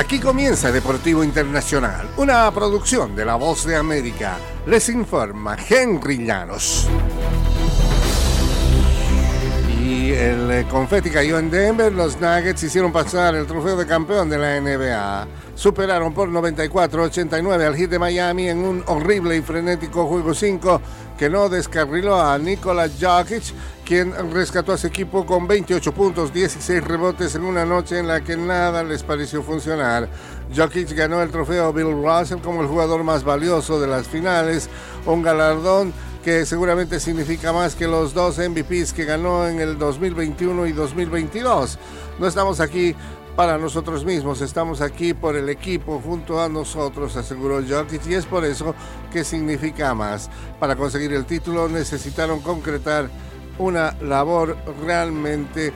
Aquí comienza Deportivo Internacional, una producción de La Voz de América. Les informa Henry Llanos. Y el eh, confeti cayó en Denver, los Nuggets hicieron pasar el trofeo de campeón de la NBA. Superaron por 94-89 al hit de Miami en un horrible y frenético juego 5 que no descarriló a Nikola Jokic, quien rescató a su equipo con 28 puntos, 16 rebotes en una noche en la que nada les pareció funcionar. Jokic ganó el trofeo Bill Russell como el jugador más valioso de las finales, un galardón que seguramente significa más que los dos MVPs que ganó en el 2021 y 2022. No estamos aquí para nosotros mismos, estamos aquí por el equipo junto a nosotros, aseguró Jokic, y es por eso que significa más. Para conseguir el título necesitaron concretar una labor realmente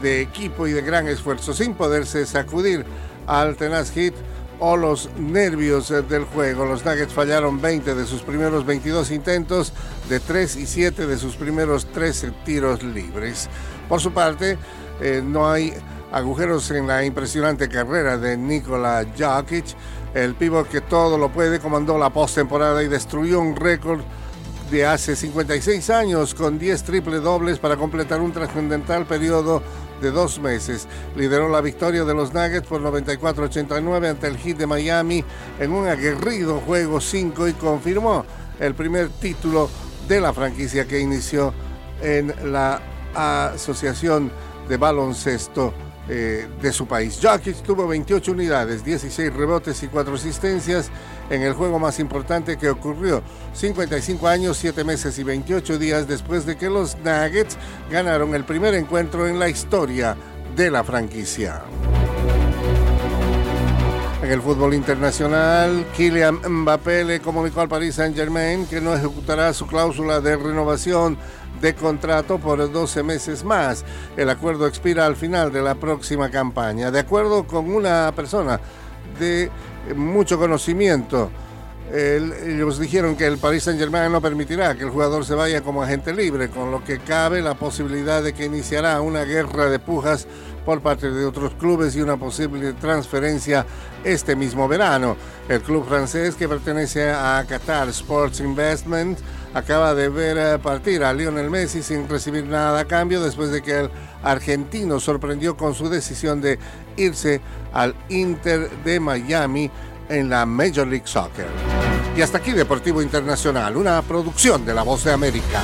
de equipo y de gran esfuerzo, sin poderse sacudir al tenaz hit o los nervios del juego. Los Nuggets fallaron 20 de sus primeros 22 intentos de 3 y 7 de sus primeros 13 tiros libres. Por su parte, eh, no hay agujeros en la impresionante carrera de Nikola Jokic. El pívot que todo lo puede comandó la postemporada y destruyó un récord de hace 56 años con 10 triple dobles para completar un trascendental periodo de dos meses. Lideró la victoria de los Nuggets por 94-89 ante el Heat de Miami en un aguerrido juego 5 y confirmó el primer título de la franquicia que inició en la Asociación de Baloncesto eh, de su país. Jokic tuvo 28 unidades, 16 rebotes y 4 asistencias en el juego más importante que ocurrió 55 años, 7 meses y 28 días después de que los Nuggets ganaron el primer encuentro en la historia de la franquicia. En el fútbol internacional, Kylian Mbappé le comunicó al Paris Saint-Germain que no ejecutará su cláusula de renovación de contrato por 12 meses más. El acuerdo expira al final de la próxima campaña. De acuerdo con una persona de mucho conocimiento, ellos dijeron que el Paris Saint Germain no permitirá que el jugador se vaya como agente libre, con lo que cabe la posibilidad de que iniciará una guerra de pujas por parte de otros clubes y una posible transferencia este mismo verano. El club francés que pertenece a Qatar Sports Investment acaba de ver eh, partir a Lionel Messi sin recibir nada a cambio después de que el argentino sorprendió con su decisión de irse al Inter de Miami en la Major League Soccer. Y hasta aquí Deportivo Internacional, una producción de La Voz de América.